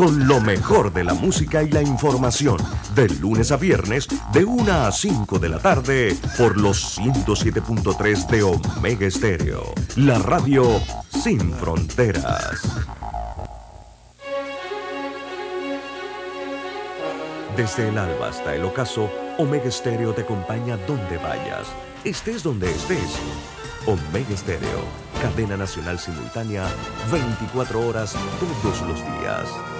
con lo mejor de la música y la información, de lunes a viernes, de 1 a 5 de la tarde, por los 107.3 de Omega Estéreo, la radio sin fronteras. Desde el alba hasta el ocaso, Omega Estéreo te acompaña donde vayas, estés donde estés. Omega Estéreo, cadena nacional simultánea, 24 horas todos los días.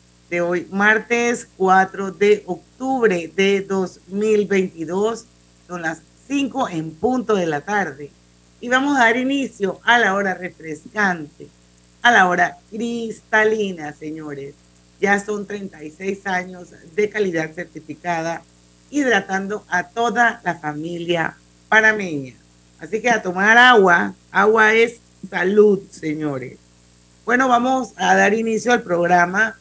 de hoy, martes 4 de octubre de 2022. Son las 5 en punto de la tarde. Y vamos a dar inicio a la hora refrescante, a la hora cristalina, señores. Ya son 36 años de calidad certificada, hidratando a toda la familia panameña. Así que a tomar agua, agua es salud, señores. Bueno, vamos a dar inicio al programa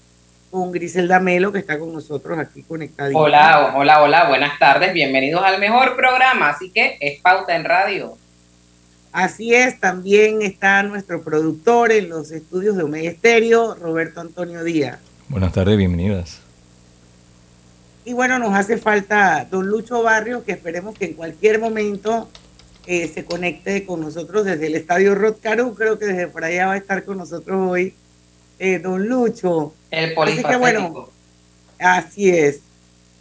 con Griselda Melo, que está con nosotros aquí conectada. Hola, hola, hola, buenas tardes, bienvenidos al mejor programa, así que es Pauta en Radio. Así es, también está nuestro productor en los estudios de Omega Estéreo, Roberto Antonio Díaz. Buenas tardes, bienvenidas. Y bueno, nos hace falta don Lucho Barrio, que esperemos que en cualquier momento eh, se conecte con nosotros desde el Estadio Rod Caru, creo que desde por allá va a estar con nosotros hoy eh, don Lucho. El Así que bueno, así es.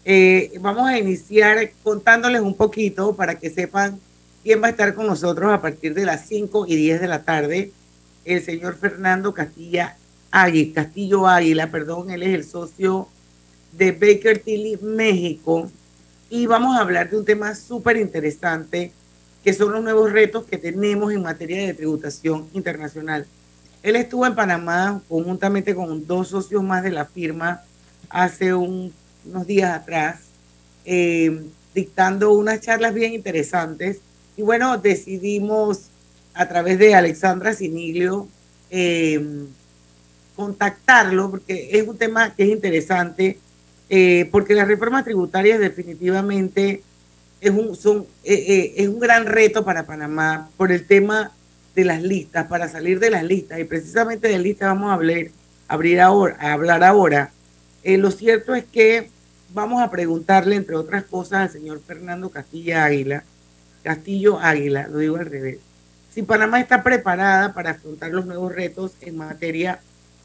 Eh, vamos a iniciar contándoles un poquito para que sepan quién va a estar con nosotros a partir de las 5 y 10 de la tarde. El señor Fernando Castilla Águila, Castillo Águila, perdón, él es el socio de Baker Tilly México. Y vamos a hablar de un tema súper interesante, que son los nuevos retos que tenemos en materia de tributación internacional. Él estuvo en Panamá conjuntamente con dos socios más de la firma hace unos días atrás, eh, dictando unas charlas bien interesantes. Y bueno, decidimos a través de Alexandra Siniglio eh, contactarlo porque es un tema que es interesante, eh, porque las reformas tributarias definitivamente es un, son, es un gran reto para Panamá por el tema de las listas, para salir de las listas, y precisamente de listas vamos a hablar, abrir ahora, a hablar ahora. Eh, lo cierto es que vamos a preguntarle, entre otras cosas, al señor Fernando Castilla Águila, Castillo Águila, lo digo al revés, si Panamá está preparada para afrontar los nuevos retos en materia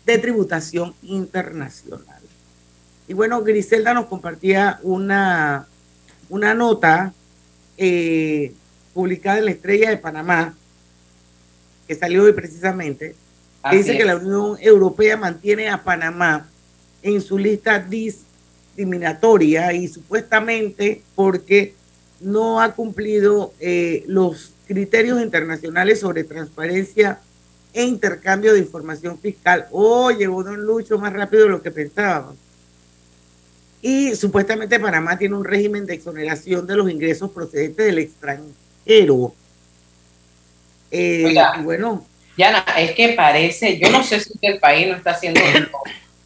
de tributación internacional. Y bueno, Griselda nos compartía una, una nota eh, publicada en la Estrella de Panamá, que salió hoy precisamente, que dice que la Unión Europea mantiene a Panamá en su lista discriminatoria y supuestamente porque no ha cumplido eh, los criterios internacionales sobre transparencia e intercambio de información fiscal. Oh, llegó Don Lucho más rápido de lo que pensábamos. Y supuestamente Panamá tiene un régimen de exoneración de los ingresos procedentes del extranjero eh, bueno. Yana, es que parece, yo no sé si el país no está haciendo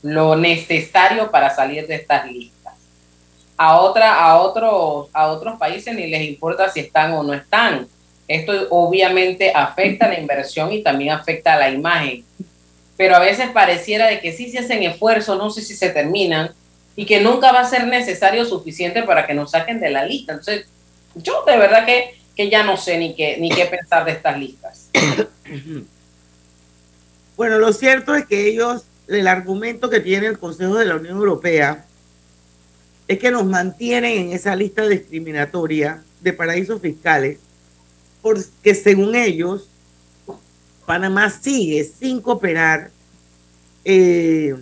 lo, necesario para salir de estas listas. A, otra, a, otros, a otros países ni les importa si están o no están. Esto obviamente afecta a la inversión y también afecta a la imagen. Pero a veces pareciera de que sí se hacen esfuerzos, no sé si se terminan, y que nunca va a ser necesario suficiente para que nos saquen de la lista. Entonces, yo de verdad que que ya no sé ni qué, ni qué pensar de estas listas. Bueno, lo cierto es que ellos, el argumento que tiene el Consejo de la Unión Europea es que nos mantienen en esa lista discriminatoria de paraísos fiscales, porque según ellos, Panamá sigue sin cooperar eh,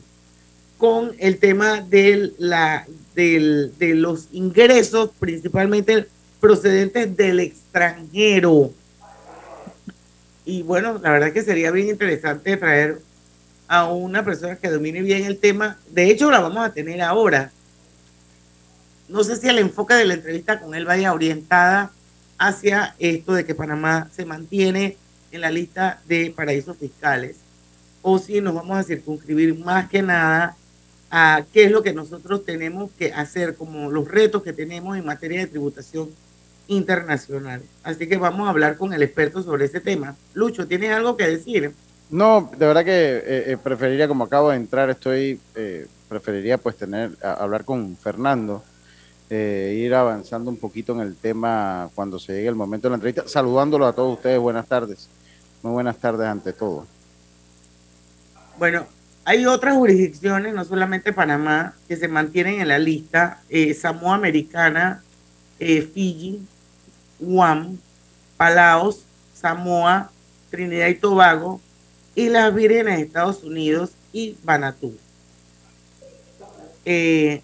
con el tema de, la, de los ingresos, principalmente procedentes del extranjero. Y bueno, la verdad que sería bien interesante traer a una persona que domine bien el tema. De hecho, la vamos a tener ahora. No sé si el enfoque de la entrevista con él vaya orientada hacia esto de que Panamá se mantiene en la lista de paraísos fiscales o si nos vamos a circunscribir más que nada a qué es lo que nosotros tenemos que hacer como los retos que tenemos en materia de tributación internacional. Así que vamos a hablar con el experto sobre ese tema. Lucho, ¿tienes algo que decir? No, de verdad que eh, eh, preferiría, como acabo de entrar, estoy, eh, preferiría pues tener, hablar con Fernando, ir avanzando un poquito en el tema cuando se llegue el momento de la entrevista, saludándolo a todos ustedes, buenas tardes, muy buenas tardes ante todo. Bueno, hay otras jurisdicciones, no solamente Panamá, que se mantienen en la lista, Samoa Americana, Fiji, Guam, Palaos, Samoa, Trinidad y Tobago, y las Vírgenes de Estados Unidos y Vanuatu. Eh,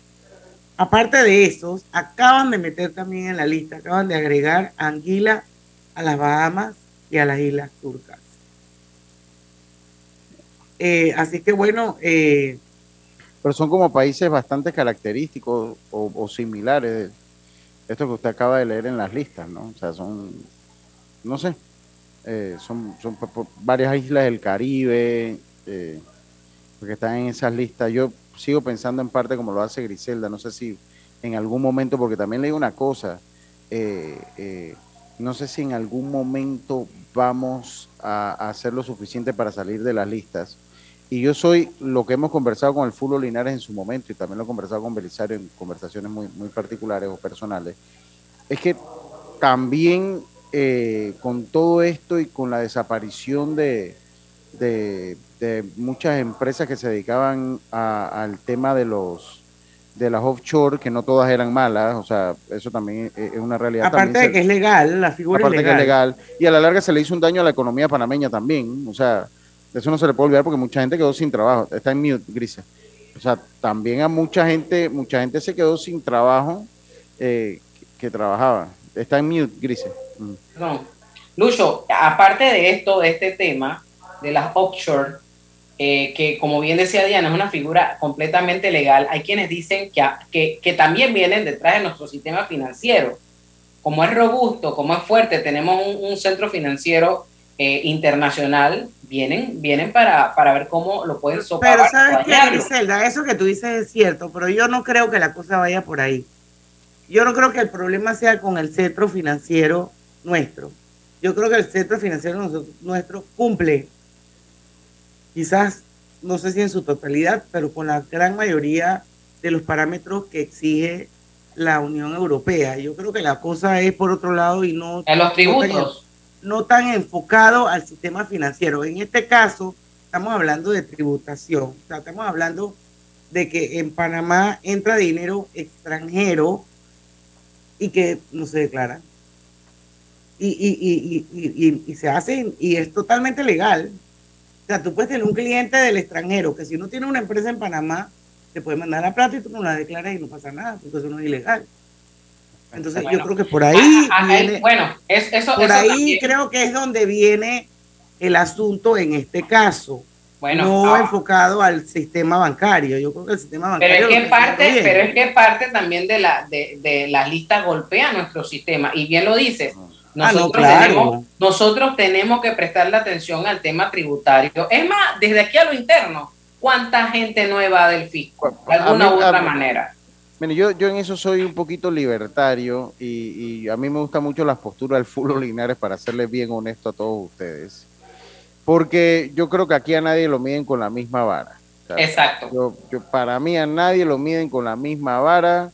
aparte de esos, acaban de meter también en la lista, acaban de agregar Anguila, a las Bahamas y a las Islas Turcas. Eh, así que bueno. Eh, Pero son como países bastante característicos o similares. Esto que usted acaba de leer en las listas, ¿no? O sea, son, no sé, eh, son, son varias islas del Caribe, eh, porque están en esas listas. Yo sigo pensando en parte como lo hace Griselda, no sé si en algún momento, porque también leí una cosa, eh, no sé si en algún momento vamos a, hacer lo suficiente para salir de las listas. Y yo soy lo que hemos conversado con el Fulo Linares en su momento y también lo he conversado con Belisario en conversaciones muy, muy particulares o personales, es que también eh, con todo esto y con la desaparición de, de, muchas empresas que se dedicaban al tema de los de las offshore, que no todas eran malas, o sea, eso también es una realidad. Aparte de que es legal, la figura aparte es legal. Que es legal. Y a la larga se le hizo un daño a la economía panameña también, o sea, eso no se le puede olvidar porque mucha gente quedó sin trabajo. Está en mute, Grise. O sea, también a mucha gente, mucha gente se quedó sin trabajo eh, que, trabajaba. Está en mute, Grise. No. Lucho, aparte de esto, de este tema, de las offshore, eh, que como bien decía Diana, es una figura completamente legal, hay quienes dicen que, que, también vienen detrás de nuestro sistema financiero. Como es robusto, como es fuerte, tenemos un, centro financiero eh, internacional, vienen, vienen para, para ver cómo lo pueden soportar. Pero sabes qué, Griselda, eso que tú dices es cierto, pero yo no creo que la cosa vaya por ahí. Yo no creo que el problema sea con el centro financiero nuestro. Yo creo que el centro financiero nuestro cumple, quizás, no sé si en su totalidad, pero con la gran mayoría de los parámetros que exige la Unión Europea. Yo creo que la cosa es por otro lado y no... En los tributos. No tan, enfocado al sistema financiero. En este caso, estamos hablando de tributación. estamos hablando de que en Panamá entra dinero extranjero y que no se declara y, y, y, se hace y es totalmente legal. O sea, tú puedes tener un cliente del extranjero que si no tiene una empresa en Panamá, te puede mandar la plata y tú no la declaras y no pasa nada, porque eso no es ilegal. Entonces yo creo que por ahí... Ah, ah, eh, bueno, es, eso... Por ahí creo que es donde viene el asunto en este caso. Bueno, no enfocado al sistema bancario. Yo creo que el sistema bancario. Pero es que parte, pero es que parte también de la de, de la lista golpea nuestro sistema. Y bien lo dice. Ah, nosotros, tenemos, nosotros tenemos que prestarle atención al tema tributario. Es más, desde aquí a lo interno, ¿cuánta gente nueva del fisco? De alguna u otra manera. Mire, yo, yo en eso soy un poquito libertario y, a mí me gusta mucho las posturas del Fulo Linares para serles bien honesto a todos ustedes. Porque yo creo que aquí a nadie lo miden con la misma vara. Exacto. yo, para mí a nadie lo miden con la misma vara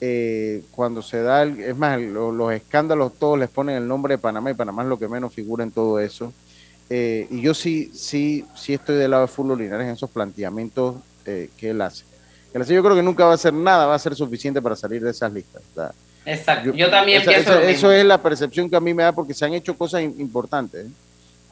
eh, cuando se da, es más, los escándalos todos les ponen el nombre de Panamá y Panamá es lo que menos figura en todo eso. Eh, y yo sí, sí, sí estoy del lado de Linares en esos planteamientos eh, que él hace. Yo creo que nunca va a hacer nada, va a ser suficiente para salir de esas listas. Exacto, yo, también pienso Eso es la percepción que a mí me da porque se han hecho cosas importantes.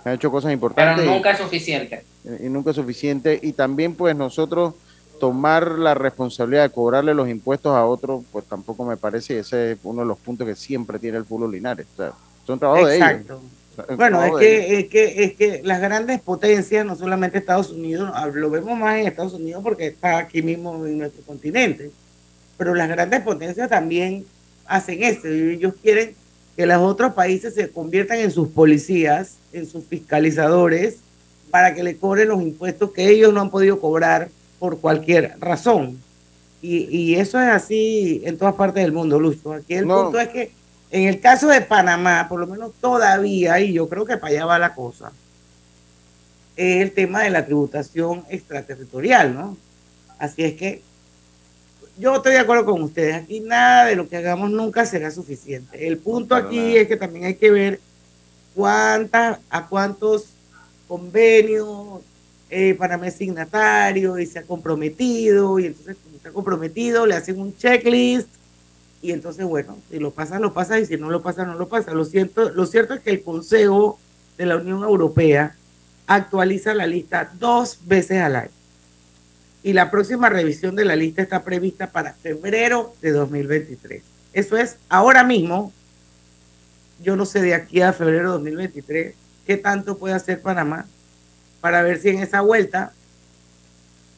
Se han hecho cosas importantes. Pero nunca es suficiente. y nunca es suficiente. Y también pues nosotros tomar la responsabilidad de cobrarle los impuestos a otros, pues tampoco me parece, ese es uno de los puntos que siempre tiene el pueblo Linares. O sea, son trabajo de ellos. Bueno, es que, es, que, es que las grandes potencias, no solamente Estados Unidos, ah, lo vemos más en Estados Unidos porque está aquí mismo en nuestro continente, pero las grandes potencias también hacen eso. Ellos quieren que los otros países se conviertan en sus policías, en sus fiscalizadores, para que le cobren los impuestos que ellos no han podido cobrar por cualquier razón. Y, eso es así en todas partes del mundo, Lucho. Aquí el punto es que en el caso de Panamá, por lo menos todavía, y yo creo que para allá va la cosa, es el tema de la tributación extraterritorial, ¿no? Así es que yo estoy de acuerdo con ustedes. Aquí nada de lo que hagamos nunca será suficiente. El punto aquí es que también hay que ver cuántas, a cuántos convenios eh, Panamá es signatario y se ha comprometido. Y entonces, como se ha comprometido, le hacen un checklist. Y entonces, bueno, si lo pasa, lo pasa. Y si no lo pasa, no lo pasa. Lo, siento, lo cierto es que el Consejo de la Unión Europea actualiza la lista dos veces al año y la próxima revisión de la lista está prevista para febrero de 2023. Eso es ahora mismo. Yo no sé de aquí a febrero de 2023 qué tanto puede hacer Panamá para ver si en esa vuelta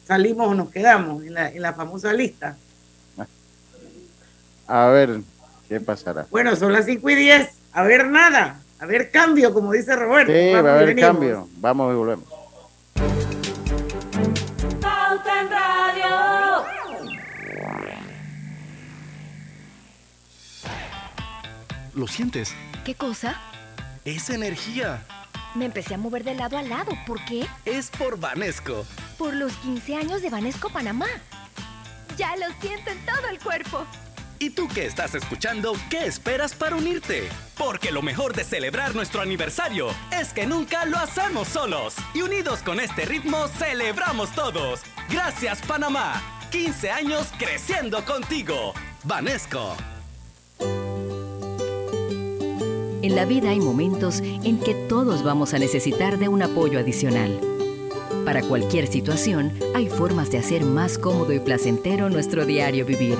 salimos o nos quedamos en la, famosa lista. A ver, ¿qué pasará? Bueno, son las 5 y 10. A ver nada. A ver cambio, como dice Roberto. Sí, va a haber cambio. Vamos y volvemos. ¿Lo sientes? ¿Qué cosa? Es energía. Me empecé a mover de lado a lado. ¿Por qué? Es por Vanesco. Por los 15 años de Vanesco Panamá. Ya lo siento en todo el cuerpo. ¿Y tú que estás escuchando, qué esperas para unirte? Porque lo mejor de celebrar nuestro aniversario es que nunca lo hacemos solos. Y unidos con este ritmo, celebramos todos. Gracias Panamá. 15 años creciendo contigo. Vanesco. En la vida hay momentos en que todos vamos a necesitar de un apoyo adicional. Para cualquier situación, hay formas de hacer más cómodo y placentero nuestro diario vivir.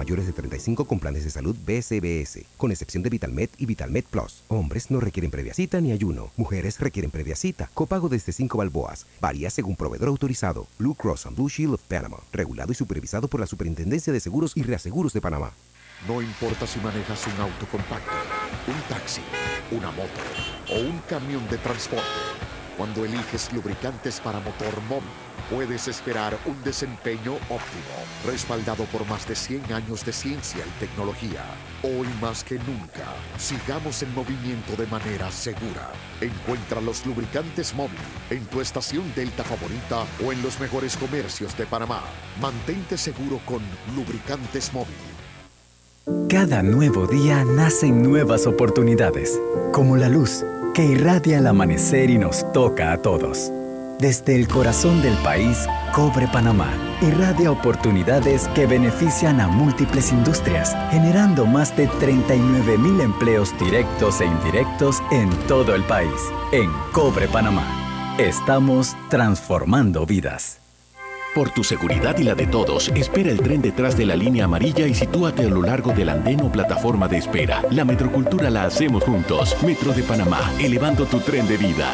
mayores de 35 con planes de salud BSBS, con excepción de VitalMed y VitalMed Plus. Hombres no requieren previa cita ni ayuno. Mujeres requieren previa cita. Copago desde 5 balboas. Varía según proveedor autorizado. Blue Cross and Blue Shield of Panama. Regulado y supervisado por la Superintendencia de Seguros y Reaseguros de Panamá. No importa si manejas un auto compacto, un taxi, una moto o un camión de transporte. Cuando eliges lubricantes para motor móvil, puedes esperar un desempeño óptimo, respaldado por más de 100 años de ciencia y tecnología. Hoy más que nunca, sigamos en movimiento de manera segura. Encuentra los lubricantes móvil en tu estación Delta favorita o en los mejores comercios de Panamá. Mantente seguro con lubricantes móvil. Cada nuevo día nacen nuevas oportunidades, como la luz que irradia el amanecer y nos toca a todos. Desde el corazón del país, Cobre Panamá irradia oportunidades que benefician a múltiples industrias, generando más de 39 mil empleos directos e indirectos en todo el país. En Cobre Panamá, estamos transformando vidas. Por tu seguridad y la de todos, espera el tren detrás de la línea amarilla y sitúate a lo largo del andén o plataforma de espera. La metrocultura la hacemos juntos. Metro de Panamá, elevando tu tren de vida.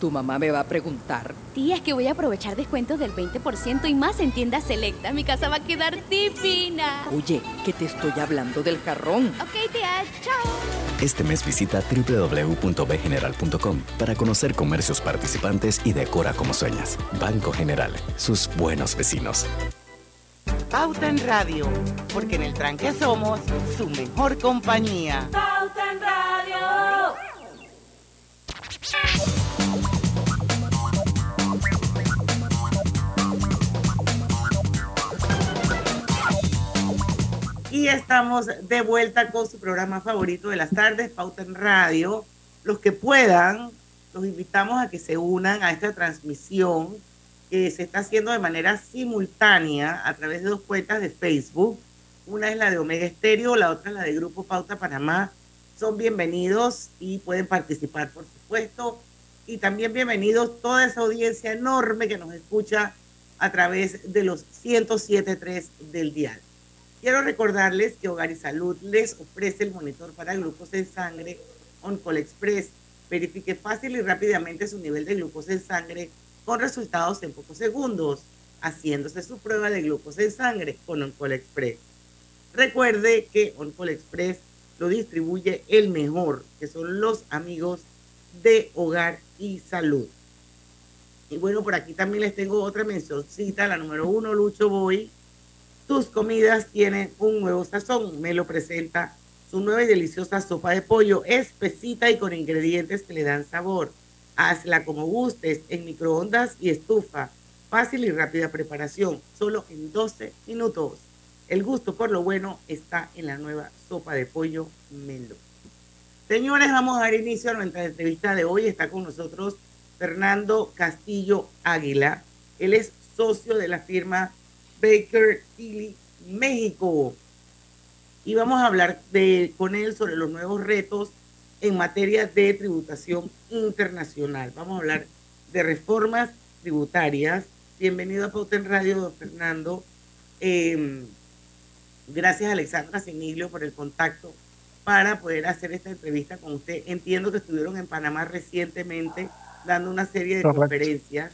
Tu mamá me va a preguntar. Tía, es que voy a aprovechar descuentos del 20% y más en tiendas selecta. Mi casa va a quedar divina. Oye, que te estoy hablando del jarrón. Ok, tía, chao. Este mes visita www.bgeneral.com para conocer comercios participantes y decora como sueñas. Banco General, sus buenos vecinos. Pauta en Radio, porque en el tranque somos su mejor compañía. Pauta en Radio. Y estamos de vuelta con su programa favorito de las tardes, Pauta en Radio. Los que puedan, los invitamos a que se unan a esta transmisión que se está haciendo de manera simultánea a través de dos cuentas de Facebook. Una es la de Omega Estéreo, la otra es la de Grupo Pauta Panamá. Son bienvenidos y pueden participar, por supuesto. Y también bienvenidos toda esa audiencia enorme que nos escucha a través de los 107.3 del dial. Quiero recordarles que Hogar y Salud les ofrece el monitor para glucosa en sangre OnCall Express. Verifique fácil y rápidamente su nivel de glucosa en sangre con resultados en pocos segundos, haciéndose su prueba de glucosa en sangre con OnCall Express. Recuerde que OnCall Express lo distribuye el mejor, que son los amigos de Hogar y Salud. Y bueno, por aquí también les tengo otra mencioncita, la número uno, Lucho Boy tus comidas tienen un nuevo sazón. Me lo presenta su nueva y deliciosa sopa de pollo, espesita y con ingredientes que le dan sabor. Hazla como gustes, en microondas y estufa. Fácil y rápida preparación, solo en 12 minutos. El gusto por lo bueno está en la nueva sopa de pollo Melo. Señores, vamos a dar inicio a nuestra entrevista de hoy. Está con nosotros Fernando Castillo Águila. Él es socio de la firma Baker Tilly, México. Y vamos a hablar de, con él sobre los nuevos retos en materia de tributación internacional. Vamos a hablar de reformas tributarias. Bienvenido a Pauta en Radio, don Fernando. Em, gracias, Alexandra Siniglio, por el contacto para poder hacer esta entrevista con usted. Entiendo que estuvieron en Panamá recientemente dando una serie de conferencias.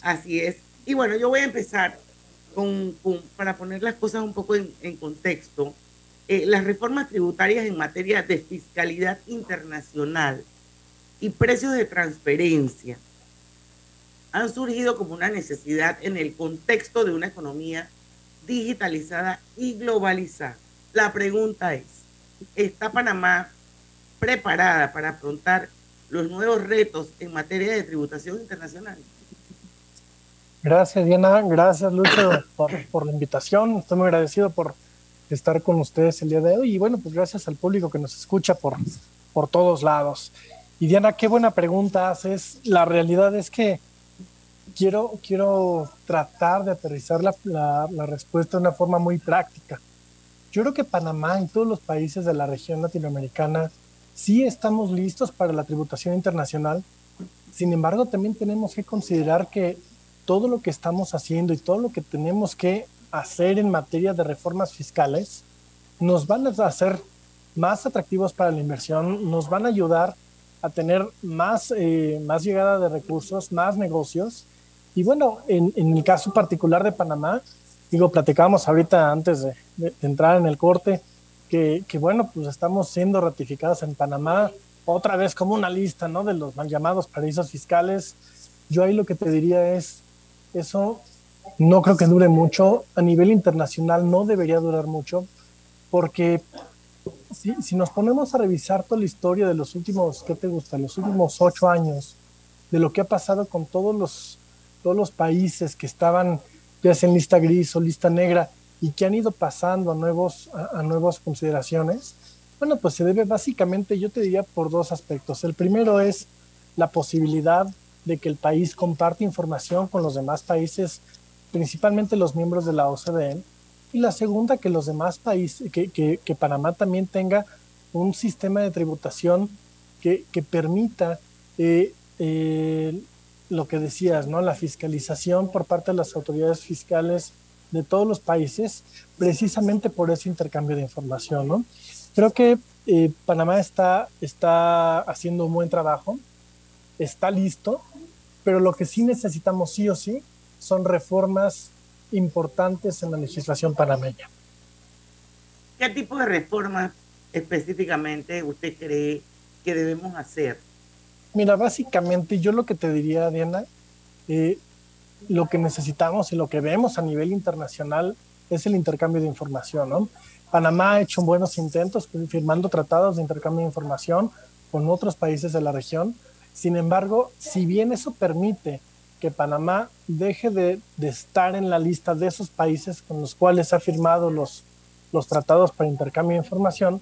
Así es. Y bueno, yo voy a empezar para poner las cosas un poco en, contexto, eh, las reformas tributarias en materia de fiscalidad internacional y precios de transferencia han surgido como una necesidad en el contexto de una economía digitalizada y globalizada. La pregunta es, ¿está Panamá preparada para afrontar los nuevos retos en materia de tributación internacional? Gracias, Diana. Gracias, Lucho, por, la invitación. Estoy muy agradecido por estar con ustedes el día de hoy. Y bueno, pues gracias al público que nos escucha por, por todos lados. Y Diana, qué buena pregunta haces. La realidad es que quiero, quiero tratar de aterrizar la, la respuesta de una forma muy práctica. Yo creo que Panamá y todos los países de la región latinoamericana sí estamos listos para la tributación internacional. Sin embargo, también tenemos que considerar que todo lo que estamos haciendo y todo lo que tenemos que hacer en materia de reformas fiscales nos van a hacer más atractivos para la inversión, nos van a ayudar a tener más, eh, más llegada de recursos, más negocios. Y bueno, en, el caso particular de Panamá, digo, platicábamos ahorita antes de, entrar en el corte, que, bueno, pues estamos siendo ratificados en Panamá otra vez como una lista, ¿no? De los mal llamados paraísos fiscales. Yo ahí lo que te diría es, eso no creo que dure mucho. A nivel internacional no debería durar mucho, porque si, nos ponemos a revisar toda la historia de los últimos, ¿qué te gusta? Los últimos ocho años, de lo que ha pasado con todos los, todos los países que estaban ya en lista gris o lista negra y que han ido pasando a, nuevos, a nuevas consideraciones, bueno, pues se debe básicamente, yo te diría, por dos aspectos. El primero es la posibilidad de que el país comparte información con los demás países, principalmente los miembros de la OCDE, y la segunda, que los demás países, que, Panamá también tenga un sistema de tributación que, que permita eh, lo que decías, ¿no? La fiscalización por parte de las autoridades fiscales de todos los países, precisamente por ese intercambio de información, ¿no? Creo que eh, Panamá está, está haciendo un buen trabajo, está listo, pero lo que sí necesitamos sí o sí son reformas importantes en la legislación panameña. ¿Qué tipo de reformas específicamente usted cree que debemos hacer? Mira, básicamente yo lo que te diría, Diana, eh, lo que necesitamos y lo que vemos a nivel internacional es el intercambio de información, ¿no? Panamá ha hecho buenos intentos firmando tratados de intercambio de información con otros países de la región. Sin embargo, si bien eso permite que Panamá deje de, estar en la lista de esos países con los cuales ha firmado los, los tratados para intercambio de información,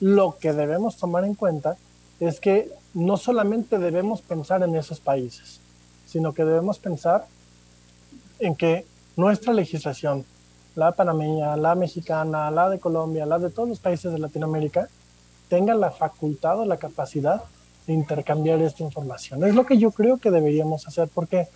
lo que debemos tomar en cuenta es que no solamente debemos pensar en esos países, sino que debemos pensar en que nuestra legislación, la panameña, la mexicana, la de Colombia, la de todos los países de Latinoamérica, tenga la facultad o la capacidad intercambiar esta información. Es lo que yo creo que deberíamos hacer, porque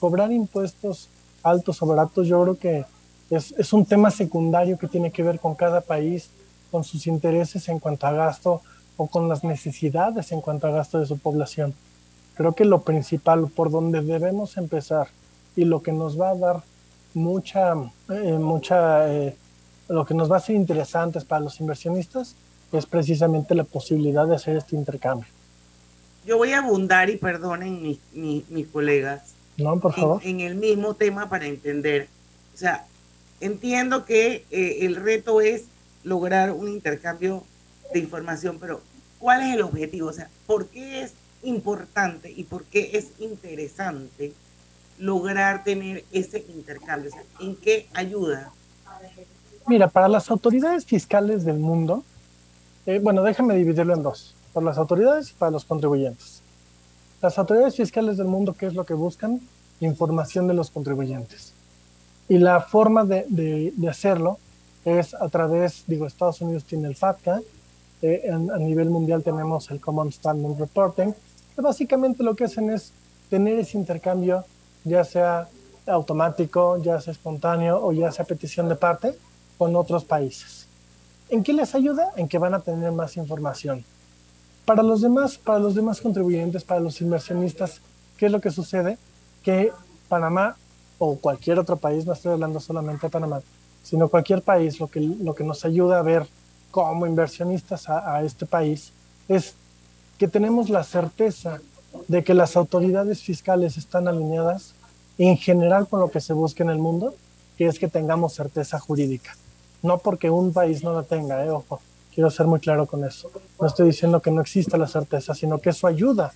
cobrar impuestos altos o baratos, yo creo que es, es un tema secundario que tiene que ver con cada país, con sus intereses en cuanto a gasto o con las necesidades en cuanto a gasto de su población. Creo que lo principal por donde debemos empezar y lo que nos va a dar mucha, eh, mucha, eh, lo que nos va a ser interesante para los inversionistas es precisamente la posibilidad de hacer este intercambio. Yo voy a abundar y perdonen mis, mis, colegas. No, por favor. En, el mismo tema para entender. O sea, entiendo que eh, el reto es lograr un intercambio de información, pero ¿cuál es el objetivo? O sea, ¿por qué es importante y por qué es interesante lograr tener ese intercambio? ¿En qué ayuda? Mira, para las autoridades fiscales del mundo, eh, bueno, déjame dividirlo en dos, por las autoridades y para los contribuyentes. Las autoridades fiscales del mundo, ¿qué es lo que buscan? Información de los contribuyentes. Y la forma de, de, hacerlo es a través, digo, Estados Unidos tiene el FATCA, eh, a nivel mundial tenemos el Common Standard Reporting, que básicamente lo que hacen es tener ese intercambio ya sea automático, ya sea espontáneo o ya sea petición de parte con otros países. ¿En qué les ayuda? En que van a tener más información. Para los demás, para los demás contribuyentes, para los inversionistas, ¿qué es lo que sucede? Que Panamá o cualquier otro país, no estoy hablando solamente de Panamá, sino cualquier país, lo que, lo que nos ayuda a ver como inversionistas a, este país es que tenemos la certeza de que las autoridades fiscales están alineadas en general con lo que se busca en el mundo, que es que tengamos certeza jurídica. No porque un país no la tenga, eh, ojo, quiero ser muy claro con eso. No estoy diciendo que no exista la certeza, sino que eso ayuda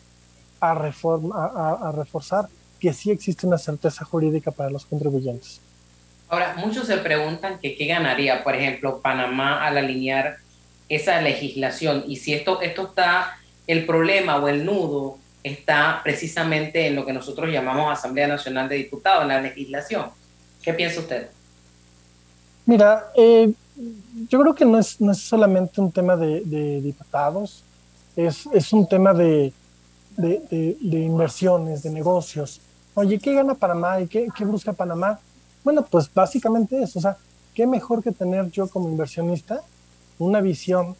a, a, reforzar que sí existe una certeza jurídica para los contribuyentes. Ahora, muchos se preguntan qué ganaría, por ejemplo, Panamá al alinear esa legislación y si esto, esto está, el problema o el nudo está precisamente en lo que nosotros llamamos Asamblea Nacional de Diputados, en la legislación. ¿Qué piensa usted? Mira, eh, yo creo que no es, no es solamente un tema de, diputados, es, es, un tema de, de, inversiones, de negocios. Oye, ¿qué gana Panamá y qué, qué, busca Panamá? Bueno, pues básicamente eso, o sea, ¿qué mejor que tener yo como inversionista una visión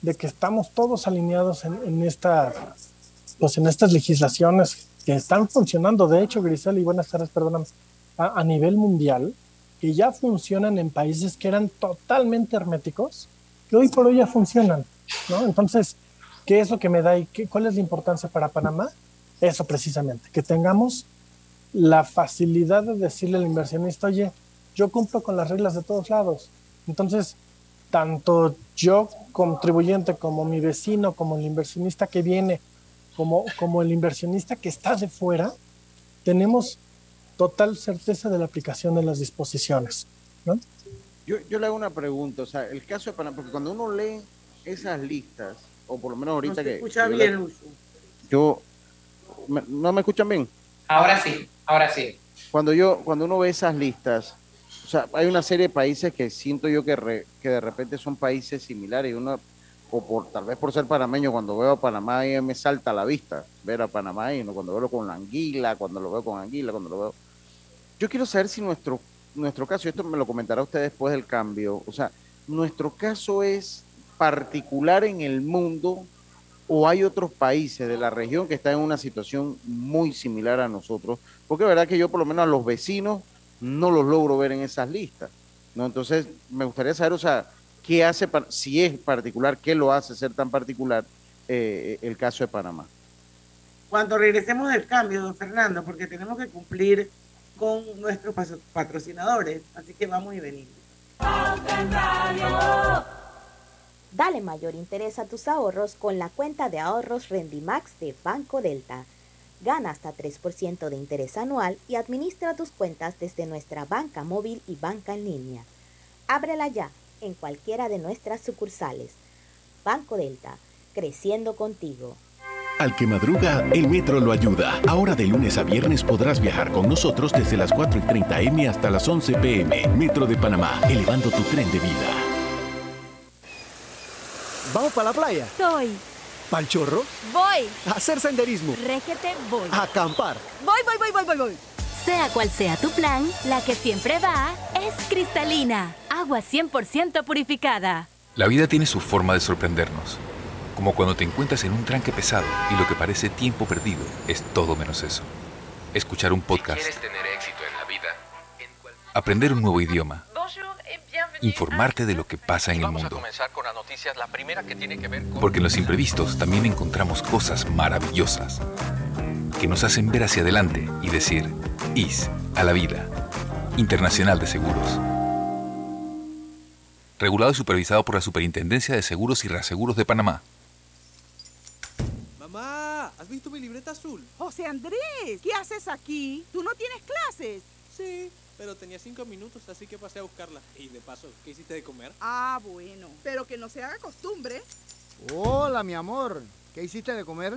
de que estamos todos alineados en, en esta pues en estas legislaciones que están funcionando, de hecho, Grisel, y buenas tardes, perdóname, a, nivel mundial, que ya funcionan en países que eran totalmente herméticos, que hoy por hoy ya funcionan, ¿no? Entonces, ¿qué es lo que me da y qué, cuál es la importancia para Panamá? Eso precisamente, que tengamos la facilidad de decirle al inversionista, oye, yo cumplo con las reglas de todos lados. Entonces, tanto yo contribuyente como mi vecino, como el inversionista que viene como, como el inversionista que está de fuera, tenemos total certeza de la aplicación de las disposiciones. ¿no? Yo, yo le hago una pregunta, o sea, el caso de Panamá, porque cuando uno lee esas listas, o por lo menos ahorita no se que... escucha bien, Yo, ¿no me escuchan bien? Ahora sí, ahora sí. Cuando, yo, cuando uno ve esas listas, o sea, hay una serie de países que siento yo que, que de repente son países similares y uno o por tal vez por ser panameño, cuando veo a Panamá y me salta a la vista ver a Panamá y cuando veo con la anguila, cuando lo veo con anguila, cuando lo veo. Yo quiero saber si nuestro, nuestro caso, esto me lo comentará usted después del cambio, o sea, nuestro caso es particular en el mundo o hay otros países de la región que están en una situación muy similar a nosotros, porque es verdad que yo por lo menos a los vecinos no los logro ver en esas listas, ¿no? Entonces, me gustaría saber, o sea, qué hace, si es particular, qué lo hace ser tan particular eh, el caso de Panamá. Cuando regresemos del cambio, don Fernando, porque tenemos que cumplir con nuestros patrocinadores, así que vamos y venimos. Dale mayor interés a tus ahorros con la cuenta de ahorros Rendimax de Banco Delta. Gana hasta 3% de interés anual y administra tus cuentas desde nuestra banca móvil y banca en línea. Ábrela ya en cualquiera de nuestras sucursales. Banco Delta, creciendo contigo. Al que madruga, el metro lo ayuda. Ahora de lunes a viernes podrás viajar con nosotros desde las 4 y 30 M hasta las 11 PM. Metro de Panamá, elevando tu tren de vida. ¿Vamos para la playa? Soy. ¿Pal chorro? Voy. A hacer senderismo. Régete, voy. A acampar. Voy, voy, voy, voy, voy, voy. Sea cual sea tu plan, la que siempre va es cristalina. Agua 100% purificada. La vida tiene su forma de sorprendernos. Como cuando te encuentras en un tranque pesado y lo que parece tiempo perdido es todo menos eso. Escuchar un podcast. quieres tener éxito en la vida, Aprender un nuevo idioma informarte de lo que pasa en el mundo. Porque en los imprevistos también encontramos cosas maravillosas que nos hacen ver hacia adelante y decir, IS a la vida. Internacional de Seguros. Regulado y supervisado por la Superintendencia de Seguros y Reaseguros de Panamá. Mamá, ¿has visto mi libreta azul? José Andrés, ¿qué haces aquí? ¿Tú no tienes clases? Sí, pero tenía cinco minutos, así que pasé a buscarla. Y de paso, ¿qué hiciste de comer? Ah, bueno, pero que no se haga costumbre. Hola, mi amor. ¿Qué hiciste de comer?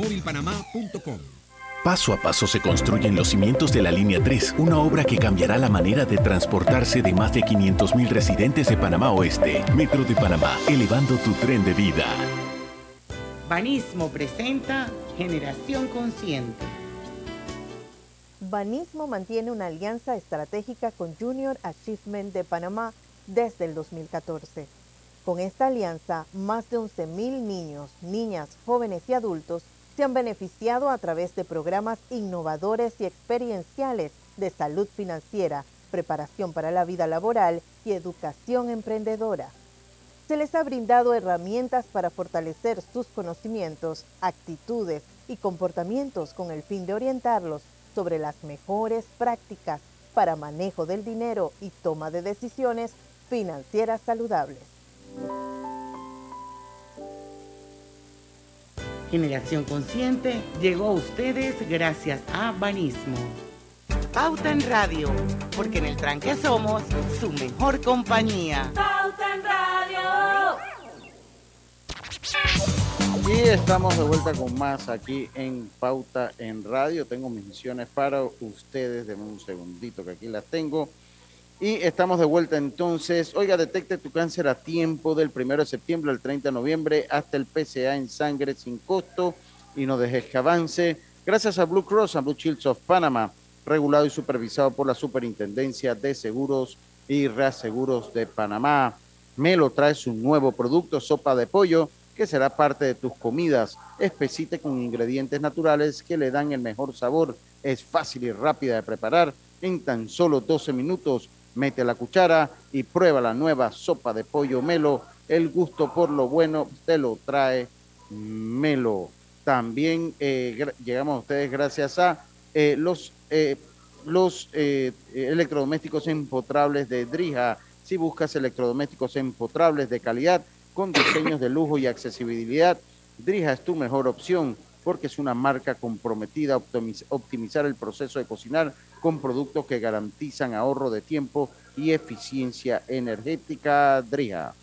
móvilpanamá.com. Paso a paso se construyen los cimientos de la Línea 3, una obra que cambiará la manera de transportarse de más de 500.000 residentes de Panamá Oeste. Metro de Panamá, elevando tu tren de vida. Banismo presenta Generación Consciente. Banismo mantiene una alianza estratégica con Junior Achievement de Panamá desde el 2014. Con esta alianza, más de 11.000 niños, niñas, jóvenes y adultos se han beneficiado a través de programas innovadores y experienciales de salud financiera, preparación para la vida laboral y educación emprendedora. Se les ha brindado herramientas para fortalecer sus conocimientos, actitudes y comportamientos con el fin de orientarlos sobre las mejores prácticas para manejo del dinero y toma de decisiones financieras saludables. Generación Consciente llegó a ustedes gracias a Banismo. Pauta en Radio, porque en el tranque somos su mejor compañía. Pauta en Radio. Y estamos de vuelta con más aquí en Pauta en Radio. Tengo mis misiones para ustedes. Denme un segundito que aquí las tengo. Y estamos de vuelta entonces. Oiga, detecte tu cáncer a tiempo del 1 de septiembre al 30 de noviembre hasta el PCA en sangre sin costo y no dejes que avance. Gracias a Blue Cross and Blue Shields of Panama, regulado y supervisado por la Superintendencia de Seguros y Reaseguros de Panamá. Melo trae su nuevo producto, sopa de pollo, que será parte de tus comidas. Espesite con ingredientes naturales que le dan el mejor sabor. Es fácil y rápida de preparar. En tan solo 12 minutos, mete la cuchara y prueba la nueva sopa de pollo Melo. El gusto por lo bueno te lo trae Melo. También eh, llegamos a ustedes gracias a eh, los, eh, los electrodomésticos empotrables de Drija. Si buscas electrodomésticos empotrables de calidad, con diseños de lujo y accesibilidad, Drija es tu mejor opción porque es una marca comprometida a optimizar el proceso de cocinar con productos que garantizan ahorro de tiempo y eficiencia energética. Drija.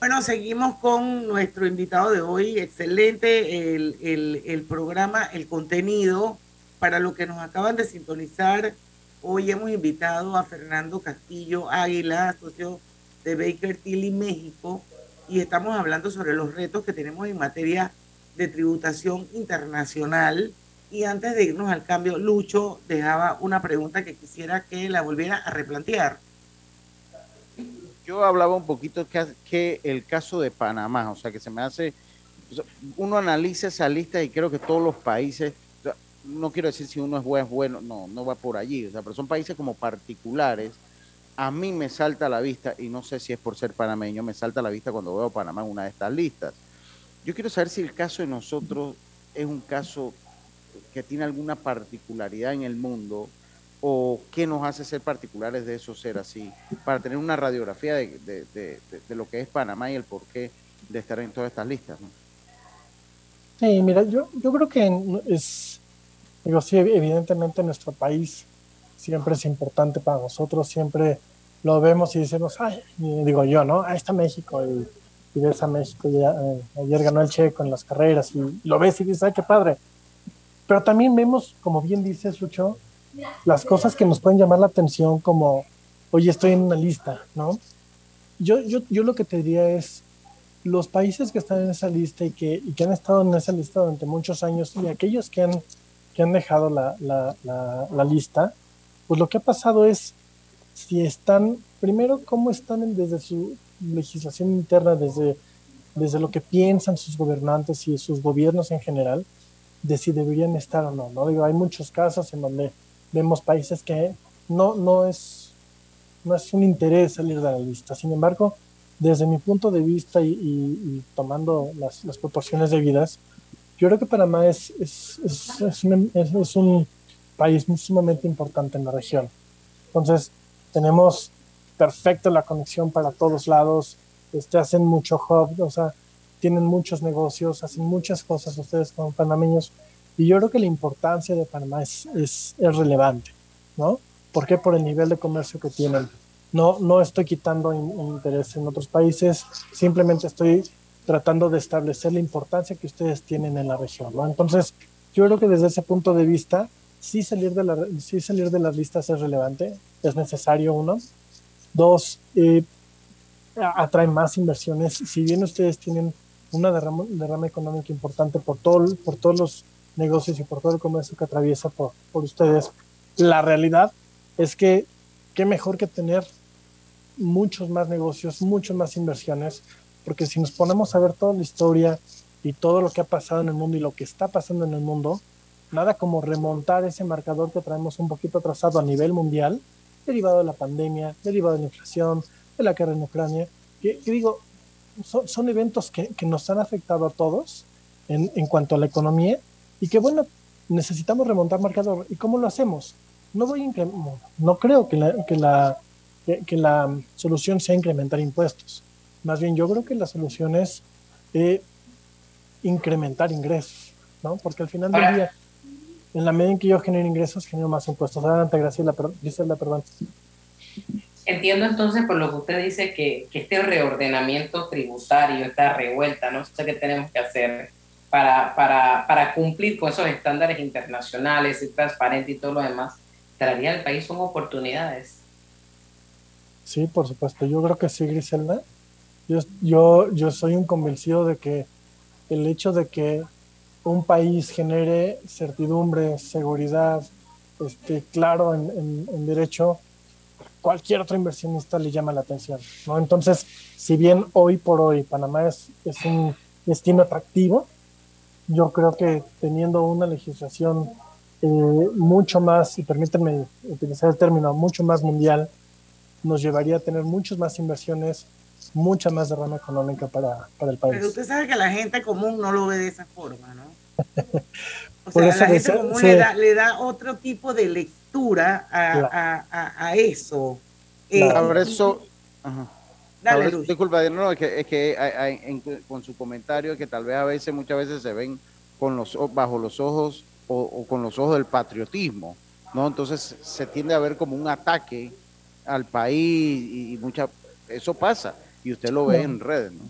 Bueno, seguimos con nuestro invitado de hoy. Excelente el, el, programa, el contenido. Para los que nos acaban de sintonizar, hoy hemos invitado a Fernando Castillo Águila, socio de Baker Tilly México, y estamos hablando sobre los retos que tenemos en materia de tributación internacional. Y antes de irnos al cambio, Lucho dejaba una pregunta que quisiera que la volviera a replantear. Yo hablaba un poquito que, el caso de Panamá, o sea, que se me hace, uno analiza esa lista y creo que todos los países, no quiero decir si uno es bueno, bueno, no, no va por allí, o sea, pero son países como particulares. A mí me salta a la vista, y no sé si es por ser panameño, me salta a la vista cuando veo Panamá en una de estas listas yo quiero saber si el caso de nosotros es un caso que tiene alguna particularidad en el mundo o qué nos hace ser particulares de eso ser así, para tener una radiografía de, lo que es Panamá y el porqué de estar en todas estas listas. Sí, mira, yo, yo creo que es, digo, sí, evidentemente nuestro país siempre es importante para nosotros, siempre lo vemos y decimos, ay, digo yo, ¿no? Ahí está México y y ves a México, ya, eh, ayer ganó el Checo en las carreras y lo ves y dices, ay, qué padre. Pero también vemos, como bien dices, Lucho, las cosas que nos pueden llamar la atención como, oye, estoy en una lista, ¿no? Yo, yo, yo lo que te diría es, los países que están en esa lista y que, y que han estado en esa lista durante muchos años y aquellos que han, que han dejado la, la, la, la lista, pues lo que ha pasado es, si están, primero, cómo están desde su legislación interna, desde, desde lo que piensan sus gobernantes y sus gobiernos en general, de si deberían estar o no. ¿no? Digo, hay muchos casos en donde vemos países que no, no, es, no es un interés salir de la lista. Sin embargo, desde mi punto de vista y, tomando las, las, proporciones debidas, yo creo que Panamá es, es, es, un, es, un país sumamente importante en la región. Entonces, tenemos perfecto la conexión para todos lados, este, hacen mucho hub, o sea, tienen muchos negocios, hacen muchas cosas ustedes como panameños, y yo creo que la importancia de Panamá es, es, es relevante, ¿no? ¿Por qué? Por el nivel de comercio que tienen. No, no estoy quitando interés en otros países, simplemente estoy tratando de establecer la importancia que ustedes tienen en la región, ¿no? Entonces, yo creo que desde ese punto de vista, sí salir de, la, sí salir de las listas es relevante, es necesario uno, Dos, eh, atrae más inversiones. Si bien ustedes tienen una derrama, derrama económica importante por, todo, por todos los negocios y por todo el comercio que atraviesa por, por ustedes, la realidad es que qué mejor que tener muchos más negocios, muchas más inversiones, porque si nos ponemos a ver toda la historia y todo lo que ha pasado en el mundo y lo que está pasando en el mundo, nada como remontar ese marcador que traemos un poquito atrasado a nivel mundial derivado de la pandemia, derivado de la inflación, de la guerra en Ucrania, que, digo, son, eventos que, que, nos han afectado a todos en, en, cuanto a la economía y que, bueno, necesitamos remontar marcador. ¿Y cómo lo hacemos? No, voy no creo que la, que, la, que, la solución sea incrementar impuestos. Más bien, yo creo que la solución es eh, incrementar ingresos, ¿no? Porque al final del día en la medida en que yo genero ingresos, genero más impuestos. Adelante, Graciela, perdón. Entiendo entonces por lo que usted dice que, este reordenamiento tributario, esta revuelta, no sé qué tenemos que hacer para, para, para cumplir con esos estándares internacionales, y transparente y todo lo demás, traería al país son oportunidades. Sí, por supuesto. Yo creo que sí, Griselda. Yo, yo, yo soy un convencido de que el hecho de que un país genere certidumbre, seguridad, este, claro en, derecho, cualquier otro inversionista le llama la atención, ¿no? Entonces, si bien hoy por hoy Panamá es, es un destino atractivo, yo creo que teniendo una legislación eh, mucho más, y permítanme utilizar el término, mucho más mundial, nos llevaría a tener muchas más inversiones, mucha más derrama económica para, para el país. Pero usted sabe que la gente común no lo ve de esa forma, ¿no? O sea, la gente común le, da, le, da, otro tipo de lectura a, a, a, a eso. Eh, Ahora eso... Ajá. Dale, Ahora, disculpa, no, es que, es que hay, hay, en, con su comentario que tal vez a veces, muchas veces se ven con los bajo los ojos o, o, con los ojos del patriotismo, ¿no? Entonces se tiende a ver como un ataque al país y, y mucha eso pasa y usted lo ve no. en redes, ¿no?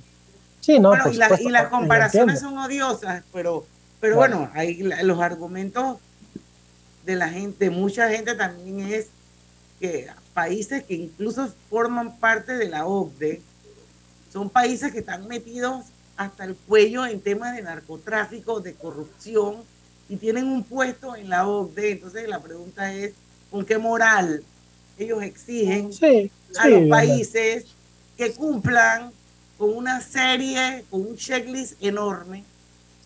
Sí, no. Bueno, y, la, y, las comparaciones son odiosas, pero, pero bueno, bueno hay los argumentos de la gente, mucha gente también es que países que incluso forman parte de la OCDE son países que están metidos hasta el cuello en temas de narcotráfico, de corrupción y tienen un puesto en la OCDE. Entonces la pregunta es, ¿con qué moral ellos exigen sí, a los países que cumplan con una serie, con un checklist enorme,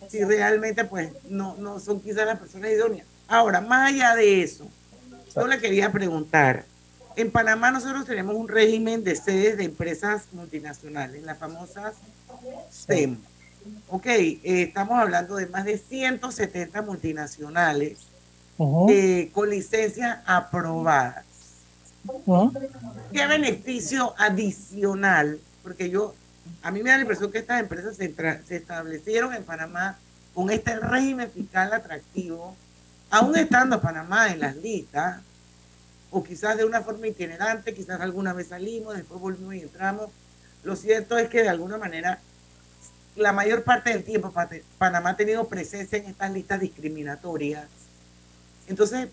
si realmente pues no, no son quizás las personas idóneas. Ahora, más allá de eso, yo le quería preguntar, en Panamá nosotros tenemos un régimen de sedes de empresas multinacionales, las famosas STEM. Ok, eh, estamos hablando de más de 170 multinacionales uh -huh. eh, con licencias aprobadas. Uh -huh. ¿Qué beneficio adicional? Porque yo, a mí me da la impresión que estas empresas se, establecieron en Panamá con este régimen fiscal atractivo, aún estando Panamá en las listas, o quizás de una forma itinerante, quizás alguna vez salimos, después volvimos y entramos. Lo cierto es que de alguna manera la mayor parte del tiempo Panamá ha tenido presencia en estas listas discriminatorias. Entonces,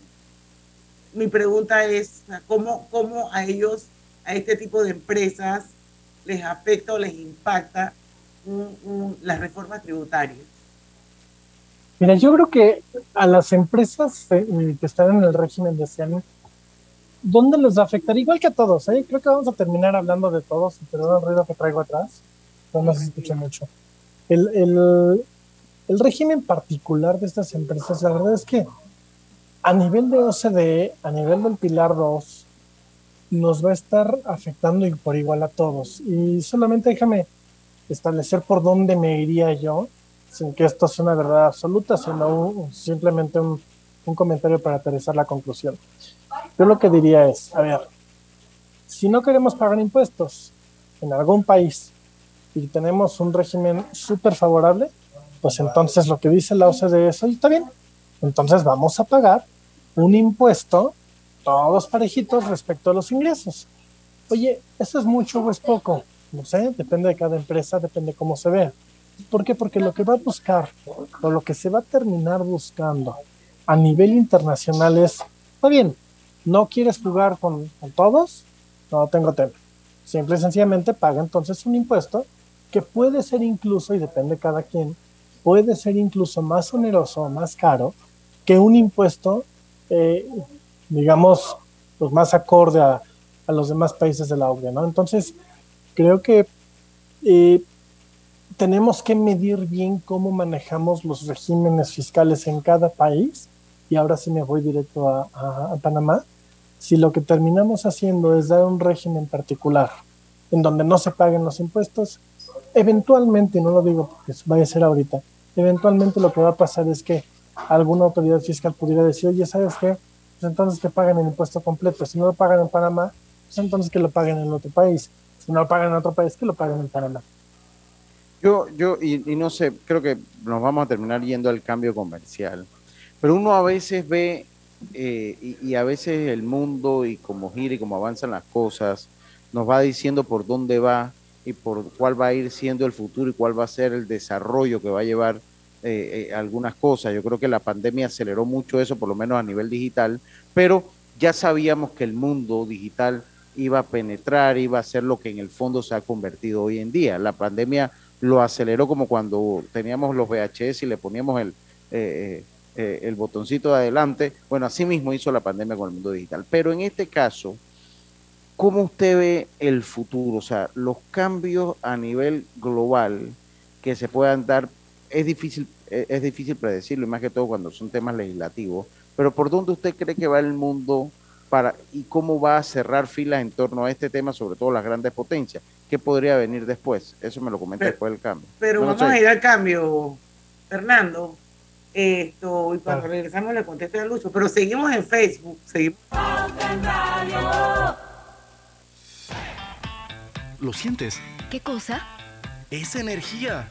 mi pregunta es, ¿cómo, cómo a ellos, a este tipo de empresas, les afecta o les impacta un, un, las reformas tributarias? Mira, yo creo que a las empresas eh, que están en el régimen de SEAN, ¿dónde les va a afectar? Igual que a todos, ¿eh? creo que vamos a terminar hablando de todos, pero el ruido que traigo atrás, no se escucha mucho. El, el, el, régimen particular de estas empresas, la verdad es que a nivel de OCDE, a nivel del Pilar 2, nos va a estar afectando por igual a todos. Y solamente déjame establecer por dónde me iría yo, sin que esto sea una verdad absoluta, sino simplemente un, un comentario para aterrizar la conclusión. Yo lo que diría es, a ver, si no queremos pagar impuestos en algún país y tenemos un régimen súper favorable, pues entonces lo que dice la OCDE es, está bien, entonces vamos a pagar un impuesto, todos parejitos respecto a los ingresos. Oye, ¿eso es mucho o es poco? No sé, depende de cada empresa, depende cómo se vea. ¿Por qué? Porque lo que va a buscar, o lo que se va a terminar buscando a nivel internacional es, está bien, ¿no quieres jugar con, todos? No tengo tema. Simple y sencillamente paga entonces un impuesto que puede ser incluso, y depende de cada quien, puede ser incluso más oneroso o más caro que un impuesto, eh, digamos, pues más acorde a, a, los demás países de la OCDE, ¿no? Entonces, creo que eh, tenemos que medir bien cómo manejamos los regímenes fiscales en cada país, y ahora sí me voy directo a, a, Panamá, si lo que terminamos haciendo es dar un régimen particular en donde no se paguen los impuestos, eventualmente, no lo digo porque vaya a ser ahorita, eventualmente lo que va a pasar es que alguna autoridad fiscal pudiera decir, oye, ¿sabes qué? Pues entonces que paguen el impuesto completo. Si no lo pagan en Panamá, pues entonces que lo paguen en otro país. Si no lo pagan en otro país, que lo paguen en Panamá. Yo, yo y, y no sé, creo que nos vamos a terminar yendo al cambio comercial. Pero uno a veces ve eh, y, y, a veces el mundo y cómo gira y cómo avanzan las cosas nos va diciendo por dónde va y por cuál va a ir siendo el futuro y cuál va a ser el desarrollo que va a llevar eh, eh, algunas cosas. Yo creo que la pandemia aceleró mucho eso, por lo menos a nivel digital, pero ya sabíamos que el mundo digital iba a penetrar, iba a ser lo que en el fondo se ha convertido hoy en día. La pandemia lo aceleró como cuando teníamos los VHS y le poníamos el... Eh, eh, el botoncito de adelante. Bueno, así mismo hizo la pandemia con el mundo digital. Pero en este caso, ¿cómo usted ve el futuro? O sea, los cambios a nivel global que se puedan dar, es difícil, e, es difícil predecirlo, y más que todo cuando son temas legislativos, pero ¿por dónde usted cree que va el mundo para y cómo va a cerrar filas en torno a este tema, sobre todo las grandes potencias? ¿Qué podría venir después? Eso me lo comenta después del cambio. Pero vamos a ir al cambio, Fernando. Esto, y cuando regresamos le contesto a Lucho, pero seguimos en Facebook, seguimos. ¿Lo sientes? ¿Qué cosa? Es energía.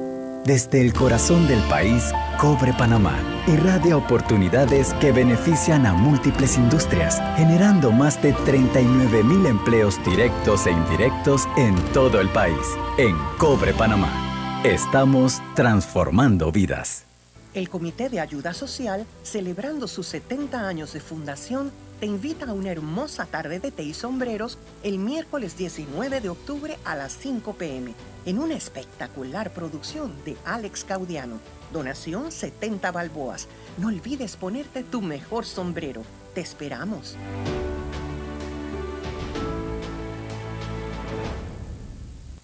Desde el corazón del país, Cobre Panamá irradia oportunidades que benefician a múltiples industrias, generando más de 39 mil empleos directos e indirectos en todo el país. En Cobre Panamá, estamos transformando vidas. El Comité de Ayuda Social, celebrando sus 70 años de fundación, te invita a una hermosa tarde de té y sombreros el miércoles 19 de octubre a las 5 pm en una espectacular producción de Alex Caudiano. Donación 70 balboas. No olvides ponerte tu mejor sombrero. Te esperamos.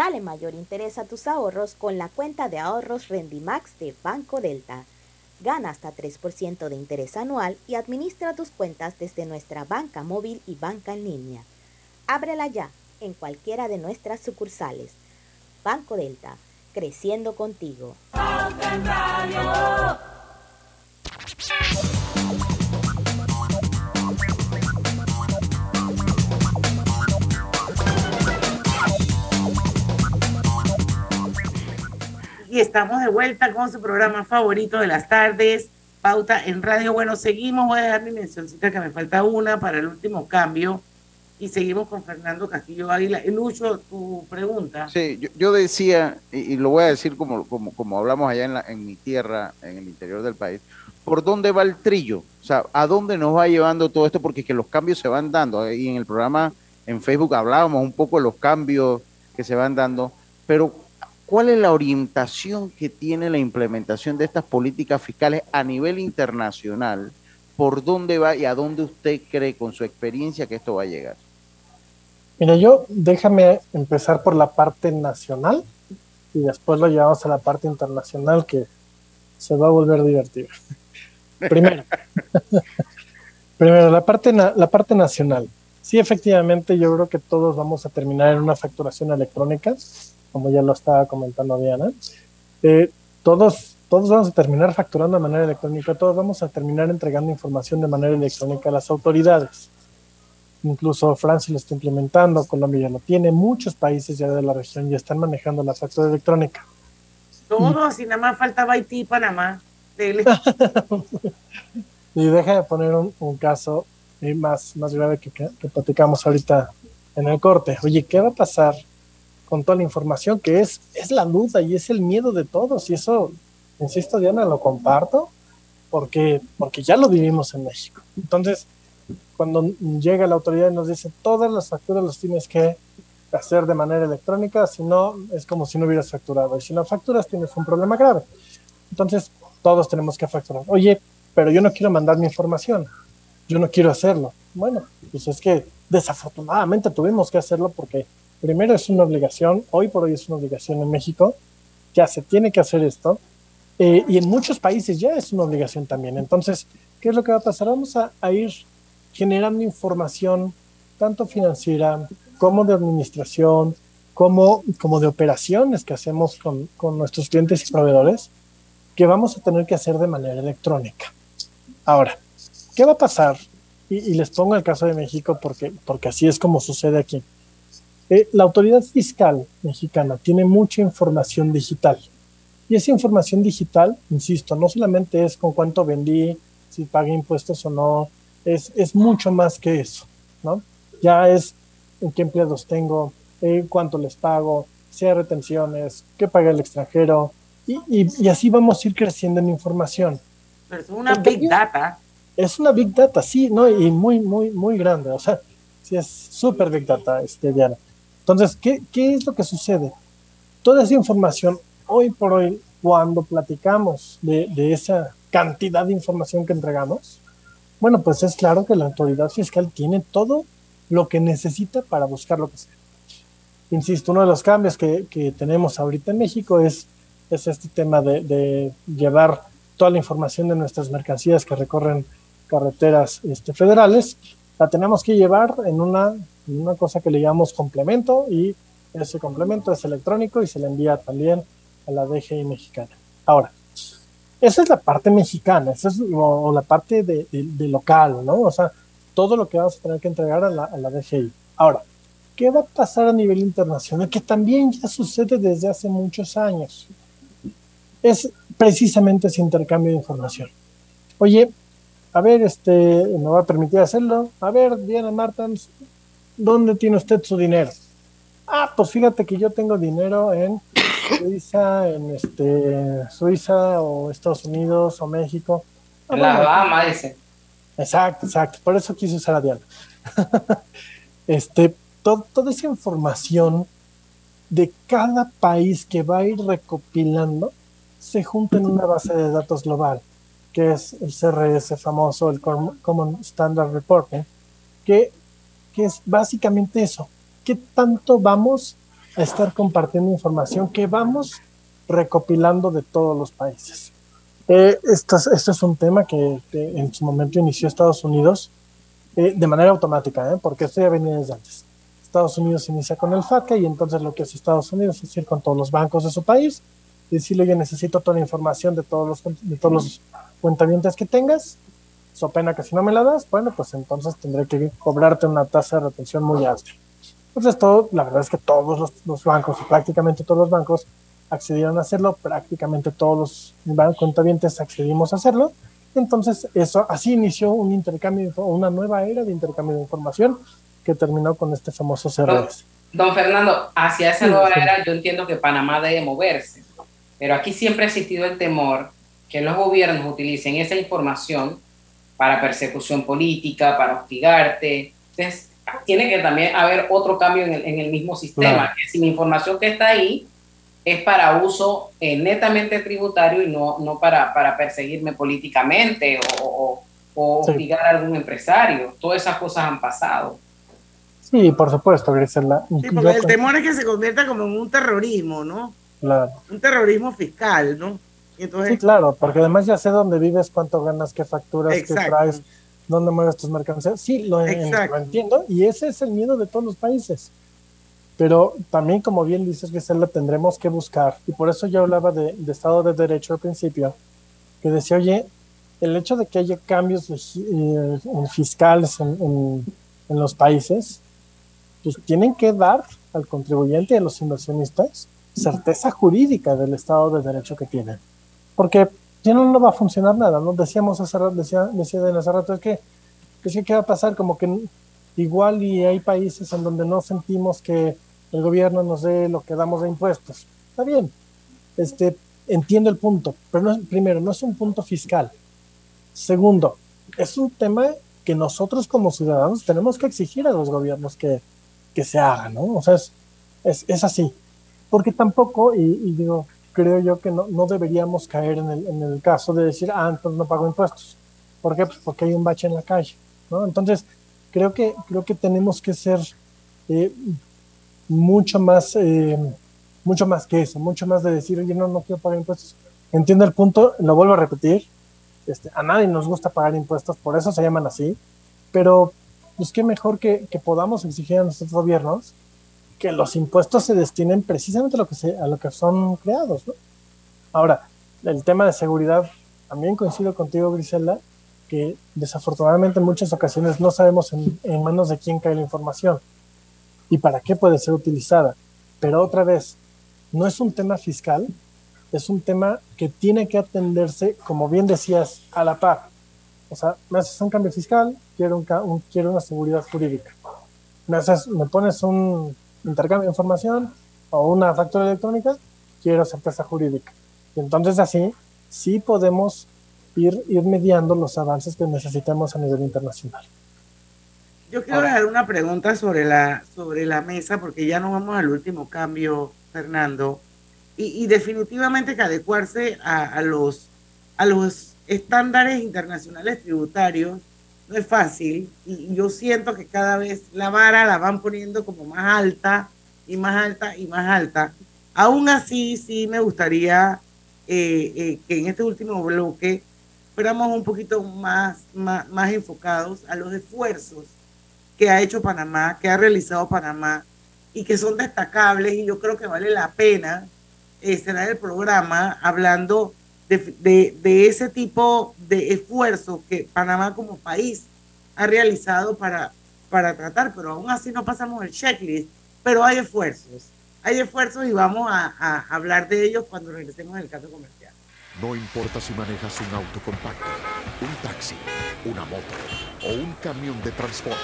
Dale mayor interés a tus ahorros con la cuenta de ahorros Rendimax de Banco Delta. Gana hasta 3% de interés anual y administra tus cuentas desde nuestra banca móvil y banca en línea. Ábrela ya en cualquiera de nuestras sucursales. Banco Delta, creciendo contigo. Y estamos de vuelta con su programa favorito de las tardes, Pauta en Radio. Bueno, seguimos, voy a dejar mi mencioncita que me falta una para el último cambio. Y seguimos con Fernando Castillo Águila. Lucho, tu pregunta. Sí, yo, decía, y, lo voy a decir como, como, como hablamos allá en, la, en mi tierra, en el interior del país, ¿por dónde va el trillo? O sea, ¿a dónde nos va llevando todo esto? Porque que los cambios se van dando. Y en el programa en Facebook hablábamos un poco de los cambios que se van dando, pero ¿Cuál es la orientación que tiene la implementación de estas políticas fiscales a nivel internacional? ¿Por dónde va y a dónde usted cree con su experiencia que esto va a llegar? Mira, yo déjame empezar por la parte nacional y después lo llevamos a la parte internacional que se va a volver divertido. Primero, primero la, parte la parte nacional. Sí, efectivamente, yo creo que todos vamos a terminar en una facturación electrónica como ya lo estaba comentando Diana. Eh, todos todos vamos a terminar facturando de manera electrónica, todos vamos a terminar entregando información de manera electrónica a las autoridades. Incluso Francia lo está implementando, Colombia ya lo tiene, muchos países ya de la región ya están manejando la factura electrónica. Todo, si nada más faltaba Haití y Panamá. y deja de poner un, caso más, más grave que, que, que platicamos ahorita en el corte. Oye, ¿qué va a pasar con toda la información que es, es la duda y es el miedo de todos? Y eso insisto, Diana, lo comparto porque, porque ya lo vivimos en México. Entonces, cuando llega la autoridad y nos dice, todas las facturas las tienes que hacer de manera electrónica, si no, es como si no hubieras facturado. Y si no facturas, tienes un problema grave. Entonces, todos tenemos que facturar. Oye, pero yo no quiero mandar mi información. Yo no quiero hacerlo. Bueno, pues es que desafortunadamente tuvimos que hacerlo porque primero es una obligación, hoy por hoy es una obligación en México, ya se tiene que hacer esto, eh, y en muchos países ya es una obligación también. Entonces, ¿qué es lo que va a pasar? Vamos a, ir generando información, tanto financiera como de administración, como, como de operaciones que hacemos con, con nuestros clientes y proveedores, que vamos a tener que hacer de manera electrónica. Ahora, ¿qué va a pasar? Y, les pongo el caso de México porque, porque así es como sucede aquí. Eh, la autoridad fiscal mexicana tiene mucha información digital y esa información digital, insisto, no solamente es con cuánto vendí, si pagué impuestos o no, es, es mucho más que eso, ¿no? Ya es en qué empleados tengo, eh, cuánto les pago, si hay retenciones, qué paga el extranjero, y, y, así vamos a ir creciendo en información. Pero es una big data. Es una big data, sí, ¿no? Y muy, muy, muy grande, o sea, sí es súper big data, este, Diana. Entonces, ¿qué, ¿qué es lo que sucede? Toda esa información hoy por hoy, cuando platicamos de, esa cantidad de información que entregamos, bueno, pues es claro que la autoridad fiscal tiene todo lo que necesita para buscar lo que sea. Insisto, uno de los cambios que, tenemos ahorita en México es, es este tema de, llevar toda la información de nuestras mercancías que recorren carreteras este, federales, la tenemos que llevar en una, en una cosa que le llamamos complemento y ese complemento es electrónico y se le envía también a la DGI mexicana. Ahora, esa es la parte mexicana, esa es o la parte de, local, ¿no? O sea, todo lo que vamos a tener que entregar a la, a la DGI. Ahora, ¿qué va a pasar a nivel internacional? Que también ya sucede desde hace muchos años. Es precisamente ese intercambio de información. Oye, a ver, este, me va a permitir hacerlo. A ver, Diana Martens, ¿dónde tiene usted su dinero? Ah, pues fíjate que yo tengo dinero en Suiza, en este, Suiza o Estados Unidos o México. Ah, la Bahama, dice. Exacto, exacto. Por eso quise usar a Diana. este, toda esa información de cada país que va a ir recopilando se junta en una base de datos global, que es el CRS famoso, el Common Standard Reporting, que, que es básicamente eso. ¿Qué tanto vamos a estar compartiendo información que vamos recopilando de todos los países. Eh, esto, es, es, un tema que, en su momento inició Estados Unidos eh, de manera automática, ¿eh? porque esto ya venía desde antes. Estados Unidos inicia con el FATCA y entonces lo que hace Estados Unidos es ir con todos los bancos de su país y decirle, yo necesito toda la información de todos los, de todos los cuentavientes que tengas, so pena que si no me la das, bueno, pues entonces tendré que cobrarte una tasa de retención muy alta. Entonces, todo, la verdad es que todos los, bancos, prácticamente todos los bancos, accedieron a hacerlo, prácticamente todos los bancos contabientes accedimos a hacerlo. Entonces, eso así inició un intercambio, una nueva era de intercambio de información que terminó con este famoso CRS. Don, Fernando, hacia esa nueva era yo entiendo que Panamá debe moverse, pero aquí siempre ha existido el temor que los gobiernos utilicen esa información para persecución política, para hostigarte. Entonces, tiene que también haber otro cambio en el, mismo sistema, que si la información que está ahí es para uso eh, netamente tributario y no, no para, para perseguirme políticamente o, o, obligar a algún empresario. Todas esas cosas han pasado. Sí, por supuesto, Grisela. el temor es que se convierta como en un terrorismo, ¿no? Claro. Un terrorismo fiscal, ¿no? Sí, claro, porque además ya sé dónde vives, cuánto ganas, qué facturas, qué traes dónde mueves tus mercancías. Sí, lo, entiendo y ese es el miedo de todos los países. Pero también, como bien dices, Gisela, tendremos que buscar, y por eso yo hablaba de, Estado de Derecho al principio, que decía, oye, el hecho de que haya cambios eh, fiscales en, en, los países, pues tienen que dar al contribuyente y a los inversionistas certeza jurídica del Estado de Derecho que tienen. Porque si no, no va a funcionar nada, ¿no? Decíamos hace rato, decía, decía de hace rato, es que, que ¿qué va a pasar? Como que igual y hay países en donde no sentimos que el gobierno nos dé lo que damos de impuestos. Está bien, este, entiendo el punto, pero no, primero, no es un punto fiscal. Segundo, es un tema que nosotros como ciudadanos tenemos que exigir a los gobiernos que, que se hagan, ¿no? O sea, es, es, es así. Porque tampoco, y, y, digo, creo yo que no, no deberíamos caer en el, en el, caso de decir, ah, entonces no pago impuestos. ¿Por qué? Pues porque hay un bache en la calle, ¿no? Entonces, creo que, creo que tenemos que ser eh, mucho más, eh, mucho más que eso, mucho más de decir, oye, no, no quiero pagar impuestos. Entiendo el punto, lo vuelvo a repetir, este, a nadie nos gusta pagar impuestos, por eso se llaman así, pero pues qué mejor que, que podamos exigir a nuestros gobiernos que los impuestos se destinen precisamente a lo que, se, a lo que son creados. ¿no? Ahora, el tema de seguridad, también coincido contigo, Grisela, que desafortunadamente en muchas ocasiones no sabemos en, en manos de quién cae la información y para qué puede ser utilizada. Pero otra vez, no es un tema fiscal, es un tema que tiene que atenderse, como bien decías, a la par. O sea, me haces un cambio fiscal, quiero, un, quiero una seguridad jurídica. Me, haces, me pones un intercambio de información o una factura electrónica, quiero certeza jurídica. Y entonces así sí podemos ir, ir mediando los avances que necesitamos a nivel internacional. Yo quiero dejar una pregunta sobre la, sobre la mesa, porque ya nos vamos al último cambio, Fernando. Y, definitivamente que adecuarse a, los, a los estándares internacionales tributarios no es fácil. Y, yo siento que cada vez la vara la van poniendo como más alta y más alta y más alta. Aún así, sí me gustaría eh, eh, que en este último bloque fuéramos un poquito más, más, más enfocados a los esfuerzos que ha hecho Panamá, que ha realizado Panamá y que son destacables y yo creo que vale la pena estar en el programa hablando de, de, ese tipo de esfuerzo que Panamá como país ha realizado para, para tratar, pero aún así no pasamos el checklist, pero hay esfuerzos, hay esfuerzos y vamos a, a hablar de ellos cuando regresemos el caso comercial. No importa si manejas un auto compacto, un taxi, una moto o un camión de transporte.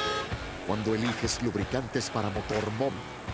Cuando eliges lubricantes para motor móvil,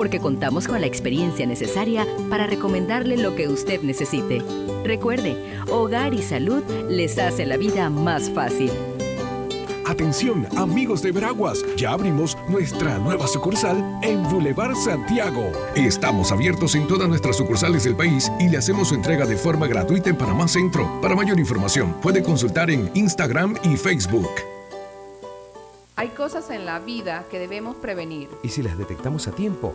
porque contamos con la experiencia necesaria para recomendarle lo que usted necesite. Recuerde, Hogar y Salud les hace la vida más fácil. Atención, amigos de Veraguas, ya abrimos nuestra nueva sucursal en Boulevard Santiago. Estamos abiertos en todas nuestras sucursales del país y le hacemos su entrega de forma gratuita en Panamá Centro. Para mayor información, puede consultar en Instagram y Facebook. Hay cosas en la vida que debemos prevenir. Y si las detectamos a tiempo,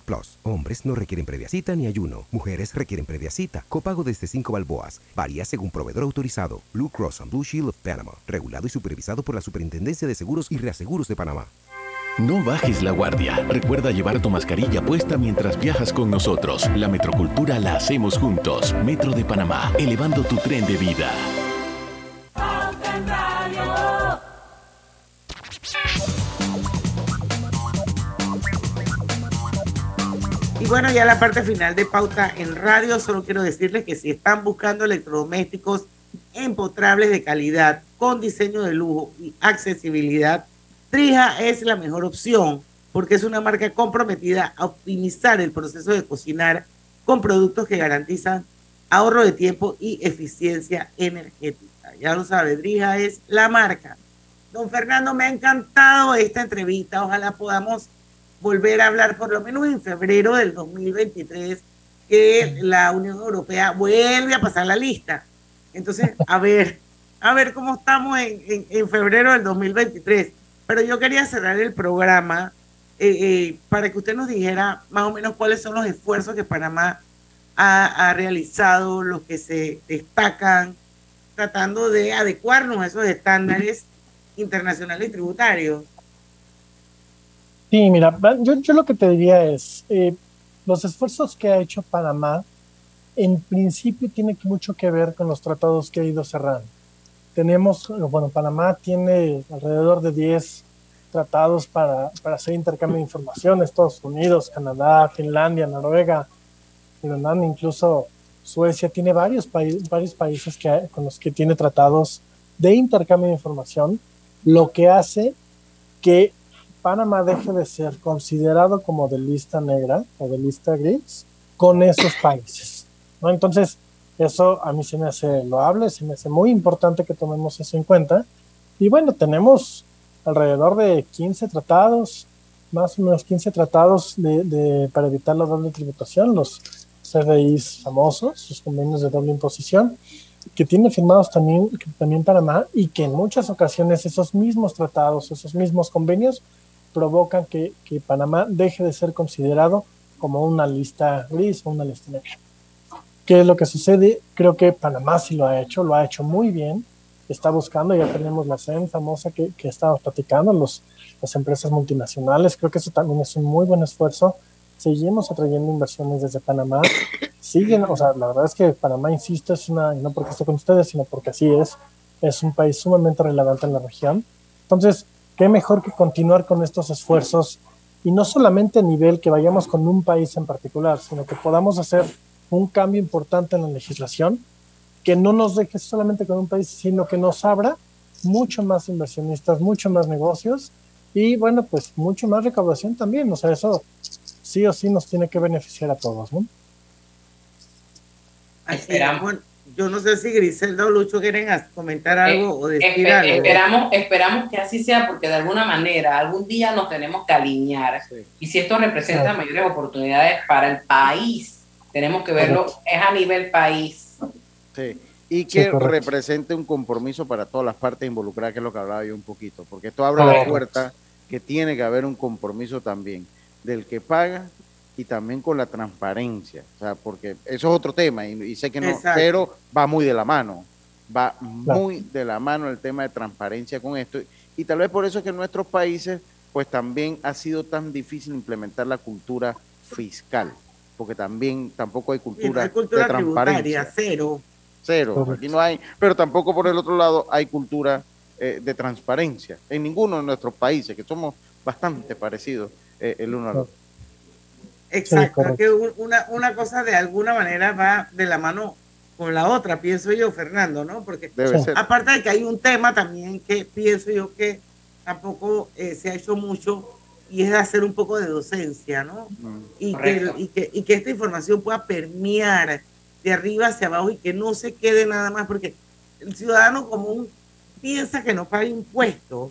Plus. Hombres no requieren previa cita ni ayuno. Mujeres requieren previa cita. Copago desde 5 balboas. Varía según proveedor autorizado. Blue Cross and Blue Shield of Panama. Regulado y supervisado por la Superintendencia de Seguros y Reaseguros de Panamá. No bajes la guardia. Recuerda llevar tu mascarilla puesta mientras viajas con nosotros. La metrocultura la hacemos juntos. Metro de Panamá, elevando tu tren de vida. Bueno, ya la parte final de Pauta en Radio, solo quiero decirles que si están buscando electrodomésticos empotrables de calidad, con diseño de lujo y accesibilidad, Trija es la mejor opción porque es una marca comprometida a optimizar el proceso de cocinar con productos que garantizan ahorro de tiempo y eficiencia energética. Ya lo sabe, Drija es la marca. Don Fernando, me ha encantado esta entrevista. Ojalá podamos volver a hablar por lo menos en febrero del 2023 que la Unión Europea vuelve a pasar la lista. Entonces, a ver, a ver cómo estamos en, en, febrero del 2023. Pero yo quería cerrar el programa eh, eh, para que usted nos dijera más o menos cuáles son los esfuerzos que Panamá ha, ha realizado, los que se destacan, tratando de adecuarnos a esos estándares internacionales y tributarios. Sí, mira, yo, yo lo que te diría es, eh, los esfuerzos que ha hecho Panamá, en principio tiene mucho que ver con los tratados que ha ido cerrando. Tenemos, bueno, Panamá tiene alrededor de 10 tratados para, para hacer intercambio de información, Estados Unidos, Canadá, Finlandia, Noruega, Irlanda, incluso Suecia, tiene varios, países varios países que, con los que tiene tratados de intercambio de información, lo que hace que Panamá deje de ser considerado como de lista negra o de lista gris con esos países. ¿no? Entonces, eso a mí se me hace loable, se me hace muy importante que tomemos eso en cuenta. Y bueno, tenemos alrededor de 15 tratados, más o menos 15 tratados de, para evitar la doble tributación, los CDIs famosos, los convenios de doble imposición, que tiene firmados también, también Panamá y que en muchas ocasiones esos mismos tratados, esos mismos convenios provocan que, que, Panamá deje de ser considerado como una lista gris o una lista negra. ¿Qué es lo que sucede? Creo que Panamá sí lo ha hecho, lo ha hecho muy bien, está buscando, ya tenemos la CEN famosa que, que estamos platicando, los, las empresas multinacionales, creo que eso también es un muy buen esfuerzo. Seguimos atrayendo inversiones desde Panamá, siguen, o sea, la verdad es que Panamá, insisto, es una, no porque esté con ustedes, sino porque así es, es un país sumamente relevante en la región. Entonces, qué mejor que continuar con estos esfuerzos y no solamente a nivel que vayamos con un país en particular, sino que podamos hacer un cambio importante en la legislación que no nos deje solamente con un país, sino que nos abra mucho más inversionistas, mucho más negocios y bueno, pues mucho más recaudación también. O sea, eso sí o sí nos tiene que beneficiar a todos, ¿no? Esperamos. Yo no sé si Griselda o Lucho quieren comentar algo eh, o decir esper, algo. Esperamos, esperamos que así sea, porque de alguna manera, algún día nos tenemos que alinear. Sí. Y si esto representa claro. mayores oportunidades para el país, tenemos que verlo, Correcto. es a nivel país. Sí. Y que sí, represente un compromiso para todas las partes involucradas, que es lo que hablaba yo un poquito, porque esto abre la puerta que tiene que haber un compromiso también del que paga y también con la transparencia, o sea, porque eso es otro tema y, y sé que no, Exacto. pero va muy de la mano, va claro. muy de la mano el tema de transparencia con esto y tal vez por eso es que en nuestros países pues también ha sido tan difícil implementar la cultura fiscal, porque también tampoco hay cultura, no hay cultura de transparencia. Cero. Cero, Correcto. aquí no hay, pero tampoco por el otro lado hay cultura eh, de transparencia en ninguno de nuestros países, que somos bastante parecidos eh, el uno al otro. Exacto, sí, que una, una cosa de alguna manera va de la mano con la otra, pienso yo, Fernando, ¿no? Porque aparte de que hay un tema también que pienso yo que tampoco eh, se ha hecho mucho y es de hacer un poco de docencia, ¿no? Mm. Y que, y, que, y que esta información pueda permear de arriba hacia abajo y que no se quede nada más, porque el ciudadano común piensa que no paga impuestos.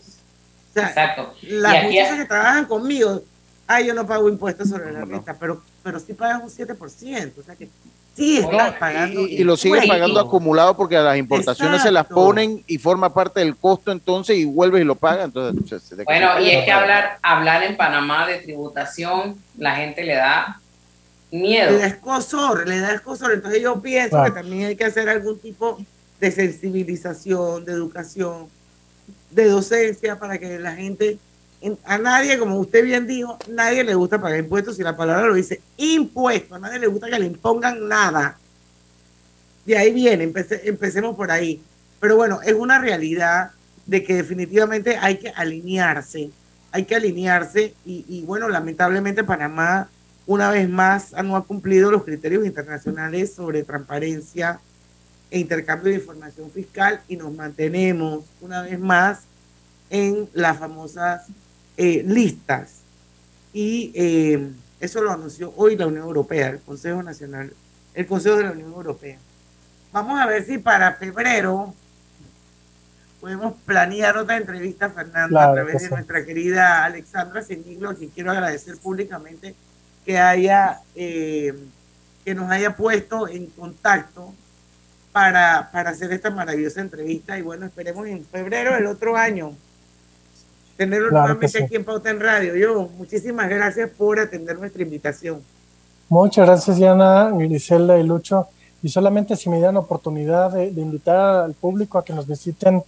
O sea, Exacto. Las muchachas que trabajan conmigo, ay, yo no pago impuestos sobre la renta, pero, pero sí pagan un 7%. O sea que Sí, está pagando. Y, lo siguen pagando acumulado porque a las importaciones se las ponen y forma parte del costo entonces y vuelves y lo paga. Entonces, bueno, y es que hablar, hablar en Panamá de tributación, la gente le da miedo. Le da escosor, le da escosor. Entonces yo pienso que también hay que hacer algún tipo de sensibilización, de educación, de docencia para que la gente a nadie, como usted bien dijo, nadie le gusta pagar impuestos si la palabra lo dice impuesto, a nadie le gusta que le impongan nada. De ahí viene, empecemos por ahí. Pero bueno, es una realidad de que definitivamente hay que alinearse, hay que alinearse y, y bueno, lamentablemente Panamá una vez más no ha cumplido los criterios internacionales sobre transparencia e intercambio de información fiscal y nos mantenemos una vez más en las famosas eh, listas. Y eh, eso lo anunció hoy la Unión Europea, el Consejo Nacional, el Consejo de la Unión Europea. Vamos a ver si para febrero podemos planear otra entrevista, Fernando, a través de nuestra querida Alexandra Seniglo, que quiero agradecer públicamente que haya eh, que nos haya puesto en contacto para, para hacer esta maravillosa entrevista. Y bueno, esperemos en febrero del otro año tenerlo nuevamente aquí en Pauta en Radio. Yo, muchísimas gracias por atender nuestra invitación. Muchas gracias, Diana, Griselda y Lucho. Y solamente si me dan oportunidad de, invitar al público a que nos visiten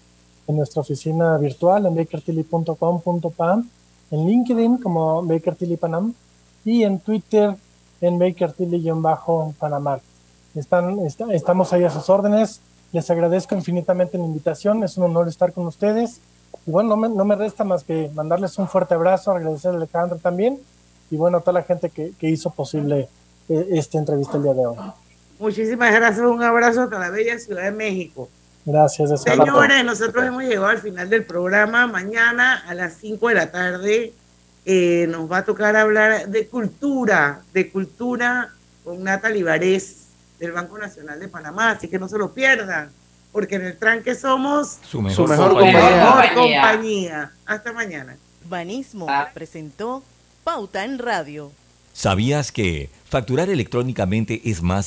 en nuestra oficina virtual en bakertilly.com.pam, en LinkedIn como Bakertilly Panam y en Twitter en Bakertilly-Panamá. Están, estamos ahí a sus órdenes. Les agradezco infinitamente la invitación. Es un honor estar con ustedes bueno, no me, no me resta más que mandarles un fuerte abrazo, agradecerle a Alejandro también, y bueno, a toda la gente que, que hizo posible eh, esta entrevista el día de hoy. Muchísimas gracias, un abrazo a la bella Ciudad de México. Gracias. Señores, nosotros hemos llegado al final del programa. Mañana a las 5 de la tarde eh, nos va a tocar hablar de cultura, de cultura con Nata Libarés del Banco Nacional de Panamá, así que no se lo pierdan porque en el tranque somos su mejor, compañía. Hasta mañana. Banismo ah. presentó Pauta en Radio. ¿Sabías que facturar electrónicamente es más